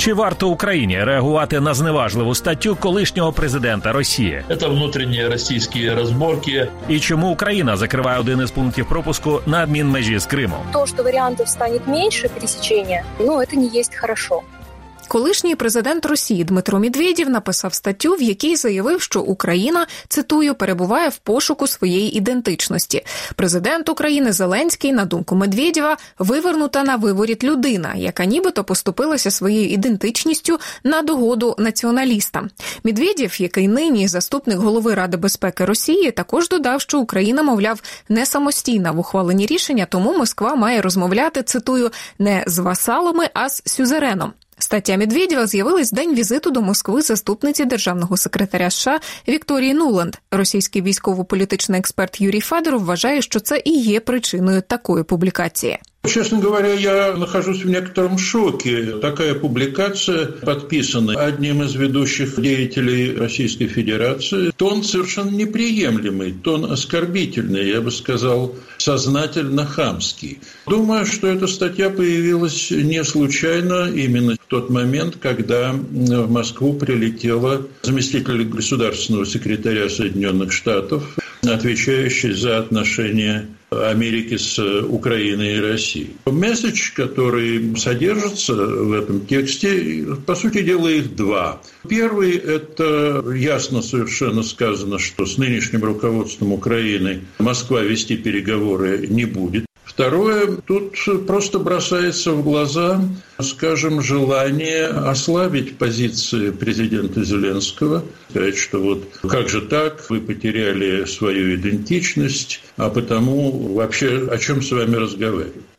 Чи варто Україні реагувати на зневажливу статтю колишнього президента Росії? Це внутрішні російські розборки. І чому Україна закриває один із пунктів пропуску на адмінмежі з Кримом? То, що варіантів стане менше пересічення, ну, це не є хорошо. Колишній президент Росії Дмитро Медведєв написав статтю, в якій заявив, що Україна цитую перебуває в пошуку своєї ідентичності. Президент України Зеленський, на думку Медведєва, вивернута на виворіт людина, яка нібито поступилася своєю ідентичністю на догоду націоналістам. Медведєв, який нині заступник голови Ради безпеки Росії, також додав, що Україна, мовляв, не самостійна в ухваленні рішення, тому Москва має розмовляти цитую не з васалами, а з сюзереном. Стаття Медведєва з'явилась в день візиту до Москви заступниці державного секретаря США Вікторії Нуланд. Російський військово-політичний експерт Юрій Федоров вважає, що це і є причиною такої публікації. Честно говоря, я нахожусь в некотором шоке. Такая публикация подписана одним из ведущих деятелей Российской Федерации. Тон совершенно неприемлемый, тон оскорбительный, я бы сказал, сознательно хамский. Думаю, что эта статья появилась не случайно именно в тот момент, когда в Москву прилетела заместитель государственного секретаря Соединенных Штатов, отвечающий за отношения Америки с Украиной и Россией. Месседж, который содержится в этом тексте, по сути дела, их два. Первый – это ясно совершенно сказано, что с нынешним руководством Украины Москва вести переговоры не будет. Второе, тут просто бросается в глаза, скажем, желание ослабить позиции президента Зеленского, сказать, что вот как же так, вы потеряли свою идентичность, а потому вообще о чем с вами разговаривать.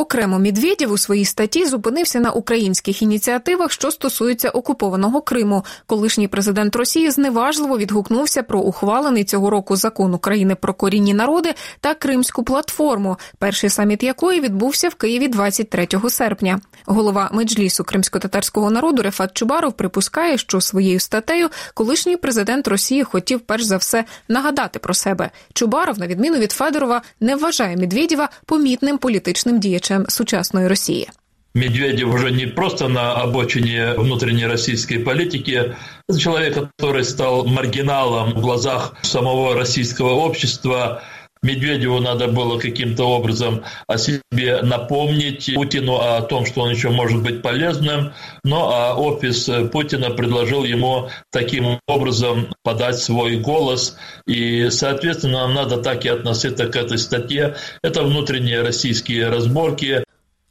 Окремо Медведєв у своїй статті зупинився на українських ініціативах, що стосуються окупованого Криму. Колишній президент Росії зневажливо відгукнувся про ухвалений цього року закон України про корінні народи та Кримську платформу, перший саміт якої відбувся в Києві 23 серпня. Голова меджлісу кримсько-татарського народу Рефат Чубаров припускає, що своєю статтею колишній президент Росії хотів перш за все нагадати про себе. Чубаров, на відміну від Федорова, не вважає Медведєва помітним політичним діячем сучасної Росії. Медведев уже не просто на обочине внутренней российской политики. Это человек, который стал маргиналом в глазах самого российского общества. Медведеву надо было каким-то образом о себе напомнить Путину о том, что он еще может быть полезным, но а офис Путина предложил ему таким образом подать свой голос, и, соответственно, нам надо так и относиться к этой статье. Это внутренние российские разборки,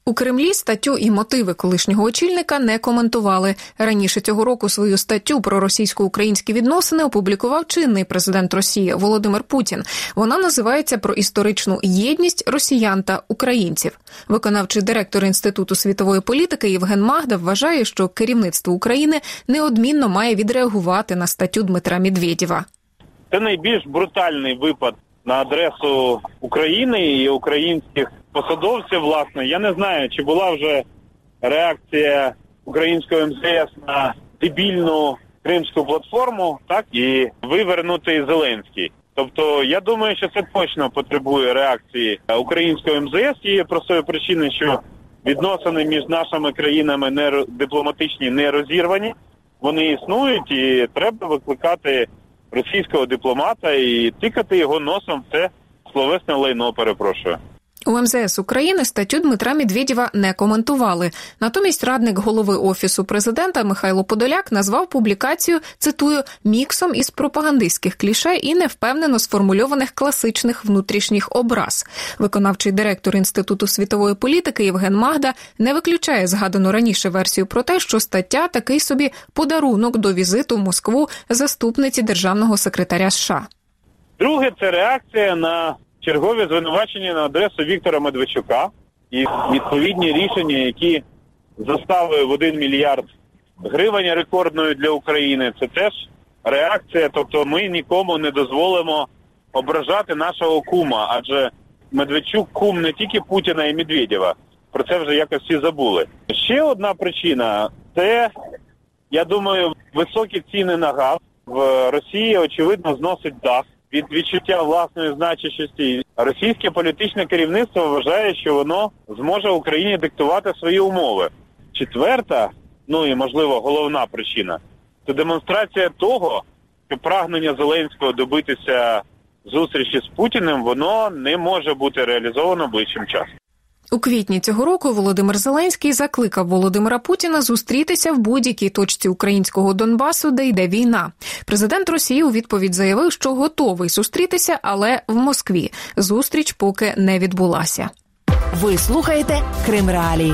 У Кремлі статтю і мотиви колишнього очільника не коментували. Раніше цього року свою статтю про російсько-українські відносини опублікував чинний президент Росії Володимир Путін. Вона називається про історичну єдність росіян та українців. Виконавчий директор інституту світової політики Євген Магда вважає, що керівництво України неодмінно має відреагувати на статтю Дмитра Медведєва. Це найбільш брутальний випад на адресу України і українських посадовців. Власне, я не знаю, чи була вже реакція українського МЗС на дебільну кримську платформу, так і вивернутий Зеленський. Тобто, я думаю, що це точно потребує реакції українського МЗС і простої причини, що відносини між нашими країнами не дипломатичні не розірвані. Вони існують, і треба викликати російського дипломата і тикати його носом це словесне лайно. Перепрошую. У МЗС України статтю Дмитра Медведєва не коментували. Натомість радник голови офісу президента Михайло Подоляк назвав публікацію цитую міксом із пропагандистських клішей і невпевнено сформульованих класичних внутрішніх образ. Виконавчий директор інституту світової політики Євген Магда не виключає згадану раніше версію про те, що стаття такий собі подарунок до візиту в Москву заступниці державного секретаря США. Друге це реакція на чергові звинувачення на адресу Віктора Медведчука і відповідні рішення, які заставили в 1 мільярд гривень рекордною для України. Це теж реакція. Тобто, ми нікому не дозволимо ображати нашого кума, адже Медведчук кум не тільки Путіна і Медведєва. Про це вже якось всі забули. Ще одна причина це, я думаю, високі ціни на газ в Росії, очевидно, зносить дах від відчуття власної значущості. Російське політичне керівництво вважає, що воно зможе Україні диктувати свої умови. Четверта, ну і можливо головна причина це демонстрація того, що прагнення Зеленського добитися зустрічі з Путіним, воно не може бути реалізовано ближчим часом. У квітні цього року Володимир Зеленський закликав Володимира Путіна зустрітися в будь-якій точці українського Донбасу, де йде війна. Президент Росії у відповідь заявив, що готовий зустрітися, але в Москві зустріч поки не відбулася. Ви слухаєте Крим Реалії.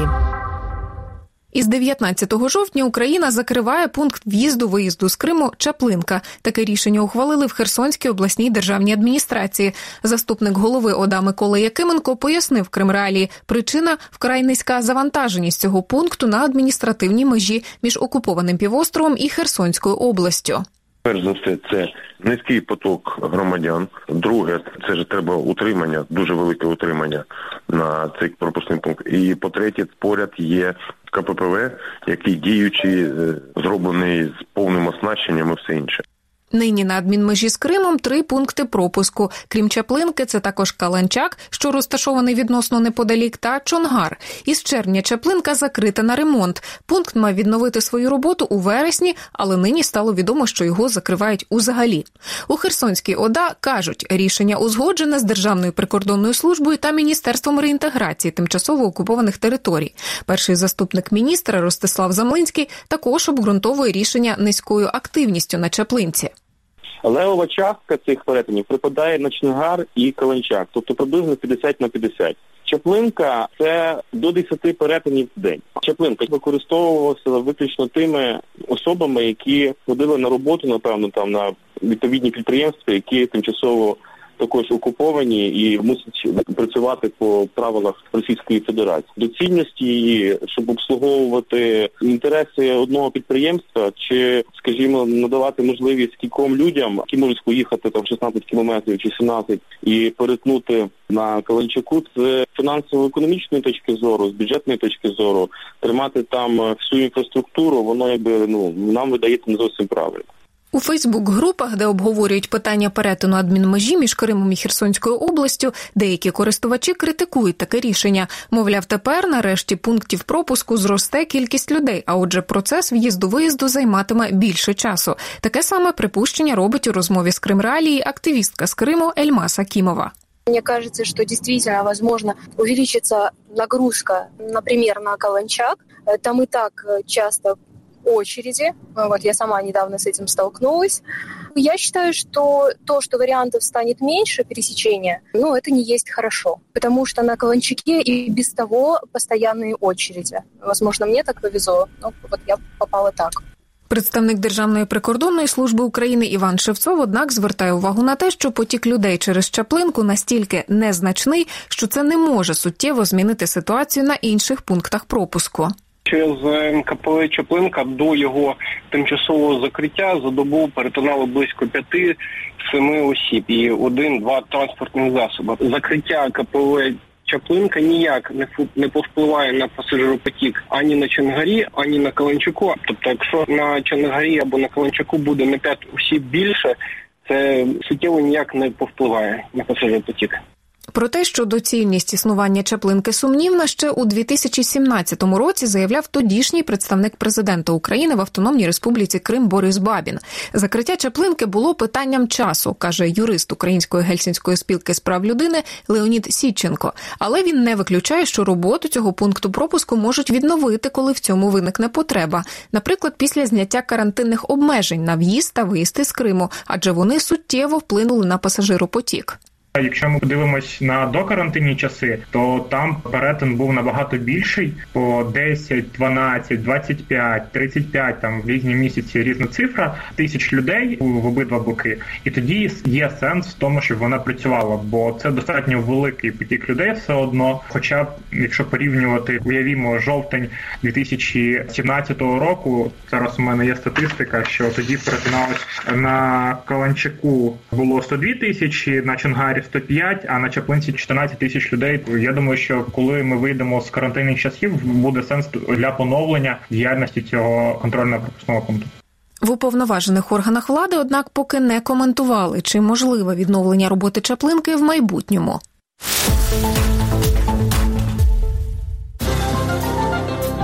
Із 19 жовтня Україна закриває пункт в'їзду-виїзду з Криму Чаплинка. Таке рішення ухвалили в Херсонській обласній державній адміністрації. Заступник голови ОДА Микола Якименко пояснив Кримреалії, причина вкрай низька завантаженість цього пункту на адміністративній межі між окупованим півостровом і Херсонською областю. Перш за все, це низький поток громадян. Друге, це ж треба утримання, дуже велике утримання на цей пропускний пункт. І по-третє, поряд є КППВ, який діючий, е, зроблений з повним оснащенням і все інше. Нині на адмінмежі з Кримом три пункти пропуску. Крім Чаплинки, це також Каланчак, що розташований відносно неподалік, та Чонгар. Із червня Чаплинка закрита на ремонт. Пункт мав відновити свою роботу у вересні, але нині стало відомо, що його закривають узагалі. У Херсонській ОДА кажуть, рішення узгоджене з Державною прикордонною службою та міністерством реінтеграції тимчасово окупованих територій. Перший заступник міністра Ростислав Замлинський також обґрунтовує рішення низькою активністю на Чаплинці. Левова частка цих перетинів припадає на Чингар і Каланчак, тобто приблизно 50 на 50. Чаплинка це до 10 перетинів в день. Чаплинка використовувалася виключно тими особами, які ходили на роботу, напевно, там на відповідні підприємства, які тимчасово також окуповані і мусять працювати по правилах Російської Федерації. Доцільності її, щоб обслуговувати інтереси одного підприємства, чи, скажімо, надавати можливість кільком людям, які можуть поїхати там 16 кілометрів чи 17 і перетнути на Каланчаку, це фінансово-економічної точки зору, з бюджетної точки зору, тримати там всю інфраструктуру, воно якби ну нам видається не зовсім правильно. У Фейсбук-групах, де обговорюють питання перетину адмінмежі між Кримом і Херсонською областю, деякі користувачі критикують таке рішення. Мовляв, тепер нарешті пунктів пропуску зросте кількість людей. А отже, процес в'їзду-виїзду займатиме більше часу. Таке саме припущення робить у розмові з Кримреалії активістка з Криму Ельмаса Кімова. Мне кажется, что действительно, возможно, увеличится нагрузка, например, на Каланчак. Там и так часто очереди. Вот я сама недавно с этим столкнулась. Я считаю, что то, что вариантов станет меньше пересечения, ну, это не есть хорошо. Потому что на Каланчаке и без того постоянные очереди. Возможно, мне так повезло, но вот я попала так. Представник Державної прикордонної служби України Іван Шевцов, однак, звертає увагу на те, що потік людей через Чаплинку настільки незначний, що це не може суттєво змінити ситуацію на інших пунктах пропуску. Через КПВ Чаплинка до його тимчасового закриття за добу перетинало близько п'яти-семи осіб і один-два транспортних засоби. Закриття КПВ Чаплинка ніяк не не повпливає на пасажиропотік ані на Чангарі, ані на Каланчуку. Тобто, якщо на Чангарі або на Каланчуку буде на п'ять осіб більше, це суттєво ніяк не повпливає на пасажиропотік. Про те, що доцільність існування Чаплинки сумнівна, ще у 2017 році заявляв тодішній представник президента України в Автономній Республіці Крим Борис Бабін. Закриття Чаплинки було питанням часу, каже юрист Української гельсінської спілки з прав людини Леонід Січенко. Але він не виключає, що роботу цього пункту пропуску можуть відновити, коли в цьому виникне потреба, наприклад, після зняття карантинних обмежень на в'їзд та виїзд із Криму, адже вони суттєво вплинули на пасажиропотік. Якщо ми подивимось на докарантинні часи, то там перетин був набагато більший по 10, 12, 25, 35, там в різні місяці різна цифра тисяч людей в обидва боки, і тоді є сенс в тому, щоб вона працювала, бо це достатньо великий потік людей все одно. Хоча б якщо порівнювати, уявімо, жовтень 2017 року. Зараз у мене є статистика, що тоді перетиналось на Каланчаку було 102 тисячі, на Чонгарі 105, а на Чаплинці 14 тисяч людей. Я думаю, що коли ми вийдемо з карантинних часів, буде сенс для поновлення діяльності цього контрольно-пропускного пункту. В уповноважених органах влади, однак, поки не коментували, чи можливе відновлення роботи Чаплинки в майбутньому.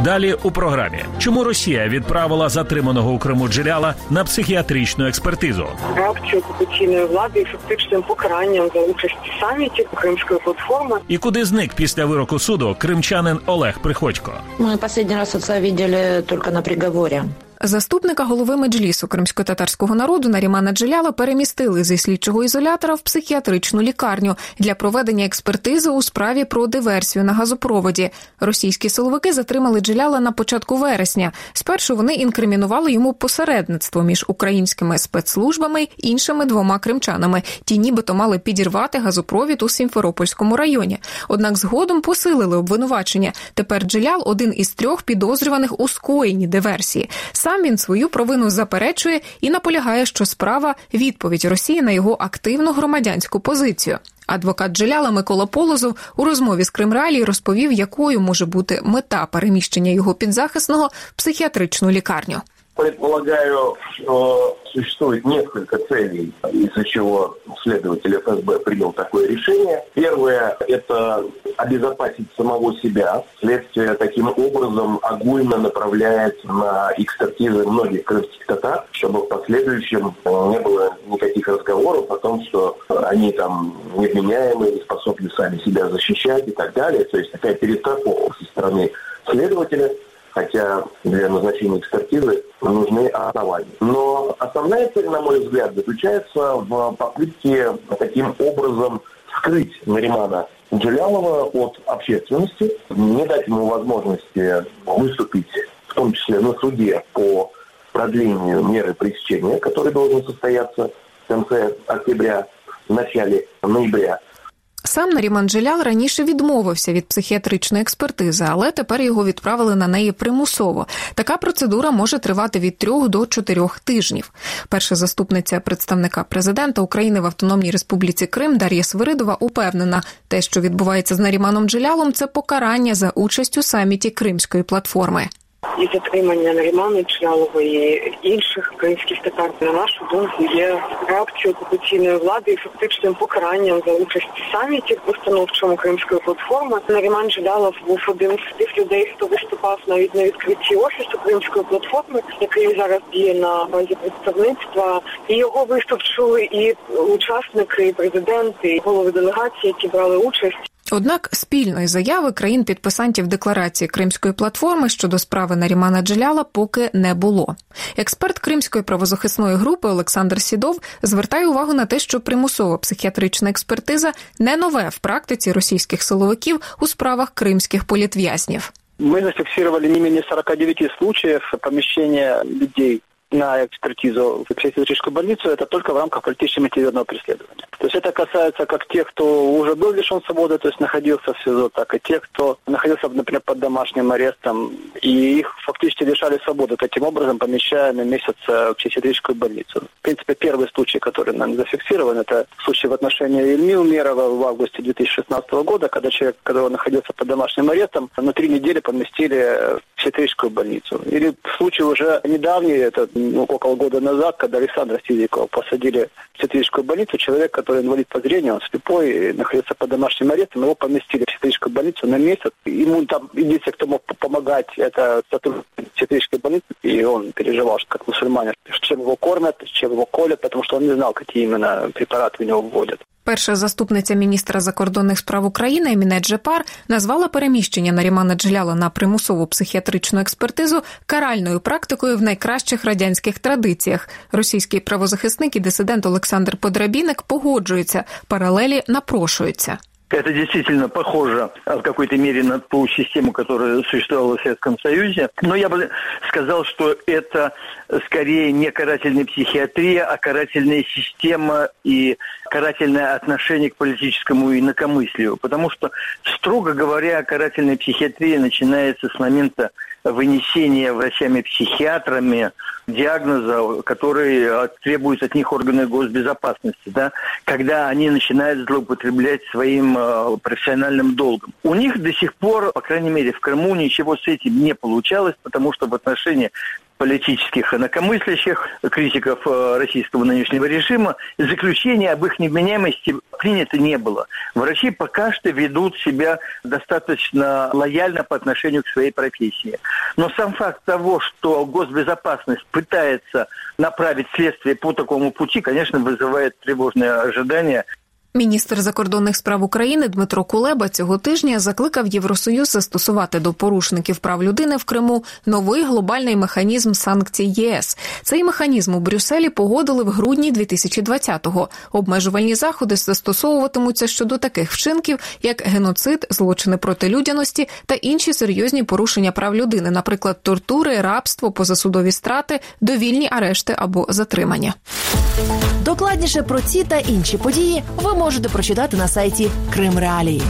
Далі у програмі чому Росія відправила затриманого у Криму Джеляла на психіатричну експертизу? Реакцію окупаційної влади і фактичним покаранням за участь в саміті Кримської платформи. І куди зник після вироку суду кримчанин Олег Приходько? Ми останній раз це бачили тільки на приговорі. Заступника голови меджлісу кримсько-татарського народу Нарімана Джиляла перемістили зі слідчого ізолятора в психіатричну лікарню для проведення експертизи у справі про диверсію на газопроводі. Російські силовики затримали Джиляла на початку вересня. Спершу вони інкримінували йому посередництво між українськими спецслужбами й іншими двома кримчанами. Ті, нібито мали підірвати газопровід у Сімферопольському районі. Однак згодом посилили обвинувачення. Тепер Джилял один із трьох підозрюваних у скоєнні диверсії. Сам він свою провину заперечує і наполягає, що справа відповідь Росії на його активну громадянську позицію. Адвокат Джеляла Микола Полозов у розмові з Кримралі розповів, якою може бути мета переміщення його підзахисного в психіатричну лікарню. Предполагаю, что существует несколько целей, из-за чего следователь ФСБ принял такое решение. Первое – это обезопасить самого себя. Следствие таким образом огульно направляет на экспертизы многих крымских татар, чтобы в последующем не было никаких разговоров о том, что они там невменяемые, не способны сами себя защищать и так далее. То есть такая перестраховка со стороны следователя – хотя для назначения экспертизы нужны основания. Но основная цель, на мой взгляд, заключается в попытке таким образом скрыть Наримана Джалялова от общественности, не дать ему возможности выступить, в том числе на суде по продлению меры пресечения, который должен состояться в конце октября, в начале ноября. Сам Наріман Джилял раніше відмовився від психіатричної експертизи, але тепер його відправили на неї примусово. Така процедура може тривати від трьох до чотирьох тижнів. Перша заступниця представника президента України в Автономній Республіці Крим Дар'я Свиридова упевнена, те, що відбувається з Наріманом Джилялом, це покарання за участь у саміті Кримської платформи. І затримання Нарімани Чалової інших українських татар, на нашу думку, є реакцією окупаційної влади і фактичним покаранням за участь в саміті постановчому кримської платформи. Наріман Джалялов був один з тих людей, хто виступав навіть на відкритті офісу кримської платформи, який зараз діє на базі представництва. І його виступ чули і учасники, і президенти, і голови делегації, які брали участь. Однак спільної заяви країн підписантів декларації Кримської платформи щодо справи Нарімана Джеляла поки не було. Експерт Кримської правозахисної групи Олександр Сідов звертає увагу на те, що примусова психіатрична експертиза не нове в практиці російських силовиків у справах кримських політв'язнів. Мы зафиксировали не менее 49 случаев помещения людей на экспертизу в психиатрическую больницу, это только в рамках политически-мотивированного преследования. То есть это касается как тех, кто уже был лишен свободы, то есть находился в СИЗО, так и тех, кто находился, например, под домашним арестом, и их фактически лишали свободы, таким образом помещая на месяц в психиатрическую больницу. В принципе, первый случай, который нам зафиксирован, это случай в отношении Ильми Умерова в августе 2016 года, когда человек, когда он находился под домашним арестом, на три недели поместили в психиатрическую больницу. Или случай уже недавний, это около года назад, когда Александра Сизикова посадили в психиатрическую больницу, человек, который инвалид по зрению, он слепой, находился под домашним арестом, его поместили в психиатрическую больницу на месяц. Ему там единственное, кто мог помогать, это сотрудник психиатрической больницы, и он переживал, что как мусульманин, чем его кормят, чем его колят, потому что он не знал, какие именно препараты в него вводят. Перша заступниця міністра закордонних справ України Еміне Джепар назвала переміщення Нарімана Джляла на примусову психіатричну експертизу каральною практикою в найкращих радянських традиціях. Російський правозахисник і дисидент Олександр Подрабіник погоджується, паралелі напрошуються. Это действительно похоже в какой-то мере на ту систему, которая существовала в Советском Союзе. Но я бы сказал, что это скорее не карательная психиатрия, а карательная система и карательное отношение к политическому инакомыслию. Потому что, строго говоря, карательная психиатрия начинается с момента вынесения врачами-психиатрами диагноза, который э, требует от них органы госбезопасности, да, когда они начинают злоупотреблять своим э, профессиональным долгом. У них до сих пор, по крайней мере, в Крыму ничего с этим не получалось, потому что в отношении политических инакомыслящих, критиков э, российского нынешнего режима, заключения об их невменяемости принято не было. Врачи пока что ведут себя достаточно лояльно по отношению к своей профессии. Но сам факт того, что госбезопасность пытается направить следствие по такому пути, конечно, вызывает тревожные ожидания Міністр закордонних справ України Дмитро Кулеба цього тижня закликав Євросоюз застосувати до порушників прав людини в Криму новий глобальний механізм санкцій ЄС. Цей механізм у Брюсселі погодили в грудні 2020-го. Обмежувальні заходи застосовуватимуться щодо таких вчинків, як геноцид, злочини проти людяності та інші серйозні порушення прав людини, наприклад, тортури, рабство, позасудові страти, довільні арешти або затримання. Докладніше про ці та інші події ви можете прочитати на сайті Крим Реалії.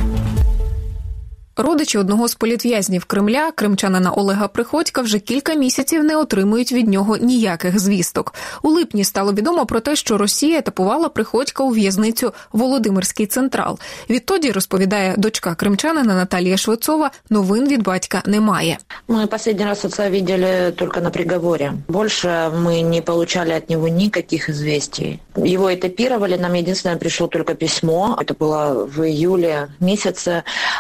Родичі одного з політв'язнів Кремля, кримчанина Олега Приходька, вже кілька місяців не отримують від нього ніяких звісток. У липні стало відомо про те, що Росія етапувала Приходька у в'язницю Володимирський Централ. Відтоді розповідає дочка кримчанина Наталія Швецова. Новин від батька немає. Ми останній раз отца видели тільки на приговорі. Більше ми не отримали від нього ніяких звістей. Його етапували, нам єдине прийшло тільки письмо. Це було в июлі місяці,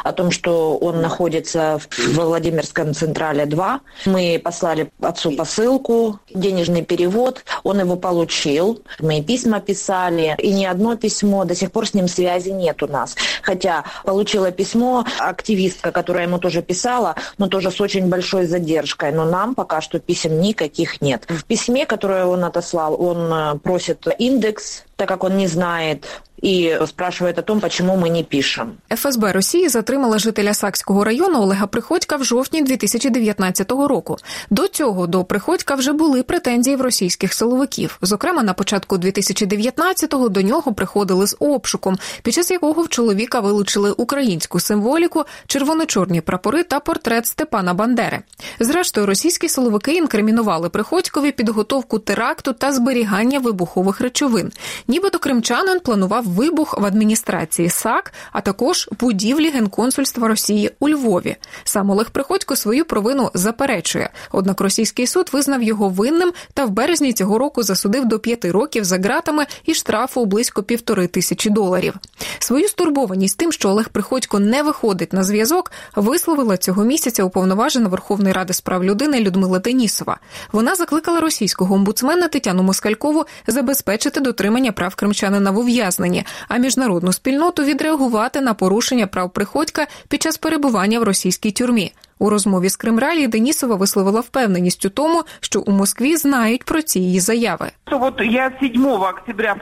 о том, що он находится в Владимирском Централе 2. Мы послали отцу посылку, денежный перевод, он его получил. Мы письма писали, и ни одно письмо, до сих пор с ним связи нет у нас. Хотя получила письмо активистка, которая ему тоже писала, но тоже с очень большой задержкой. Но нам пока что писем никаких нет. В письме, которое он отослал, он э, просит индекс, так как он не знает і спрашивает о том, чому ми не пишемо. ФСБ Росії затримала жителя Сакського району Олега Приходька в жовтні 2019 року. До цього до Приходька вже були претензії в російських силовиків. Зокрема, на початку 2019-го до нього приходили з обшуком, під час якого в чоловіка вилучили українську символіку, червоно-чорні прапори та портрет Степана Бандери. Зрештою, російські силовики інкримінували Приходькові підготовку теракту та зберігання вибухових речовин. Нібито кримчанин планував вибух в адміністрації САК, а також будівлі генконсульства Росії у Львові. Сам Олег Приходько свою провину заперечує. Однак російський суд визнав його винним та в березні цього року засудив до п'яти років за ґратами і штрафу близько півтори тисячі доларів. Свою стурбованість тим, що Олег Приходько не виходить на зв'язок, висловила цього місяця уповноважена Верховної ради з прав людини Людмила Денісова. Вона закликала російського омбудсмена Тетяну Москалькову забезпечити дотримання прав кримчанина в ув'язненні, а міжнародну спільноту відреагувати на порушення прав приходька під час перебування в російській тюрмі. У розмові з Кримралі Денісова висловила впевненість у тому, що у Москві знають про ці її заяви. От я 7 октября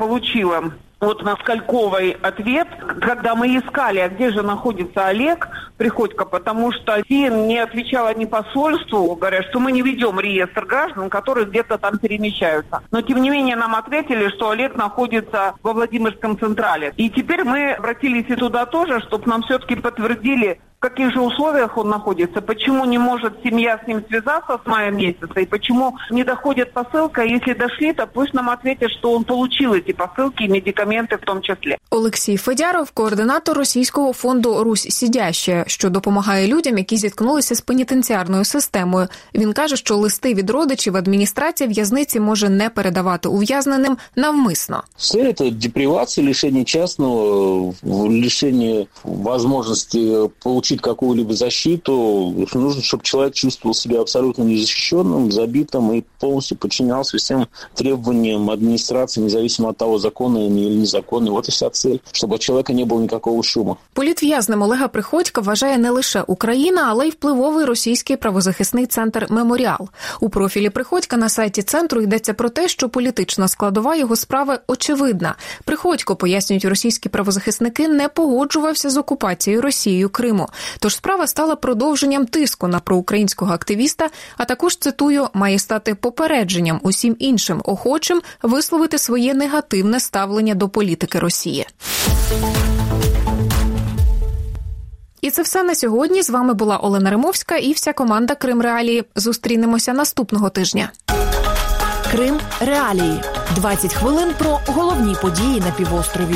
получила от Москальковой ответ, когда мы искали, а где же находится Олег Приходько, потому что те не отвечала ни посольству, говорят, что мы не ведем реестр граждан, которые где-то там перемещаются. Но тем не менее нам ответили, что Олег находится во Владимирском Централе. И теперь мы обратились и туда тоже, чтобы нам все-таки подтвердили в каких же условиях он находится, почему не может семья с ним связаться с мая месяца, и почему не доходит посылка, если дошли, то пусть нам ответят, что он получил эти посылки и медикаменты в том числе. Олексій Федяров, координатор російського фонду Русь Сідяще, що допомагає людям, які зіткнулися з пенітенціарною системою. Він каже, що листи від родичів адміністрація в'язниці може не передавати ув'язненим навмисно. Все це депривація, лишення частного, лишення можливості получить какую-либо защиту. Нужно, чтобы человек чувствовал себя абсолютно незащищенным, забитым и полностью подчинялся всем требованиям администрации, независимо от того, законный или незаконный. Вот и вся цель, щоб у чоловіка не було ніякого шуму. Політв'язним Олега Приходька вважає не лише Україна, але й впливовий російський правозахисний центр Меморіал. У профілі Приходька на сайті центру йдеться про те, що політична складова його справи очевидна. Приходько пояснюють російські правозахисники, не погоджувався з окупацією Росією Криму. Тож справа стала продовженням тиску на проукраїнського активіста. А також цитую, має стати попередженням усім іншим охочим висловити своє негативне ставлення до політики Росії. І це все на сьогодні. З вами була Олена Римовська і вся команда Крим Реалії. Зустрінемося наступного тижня. Крим Реалії 20 хвилин про головні події на півострові.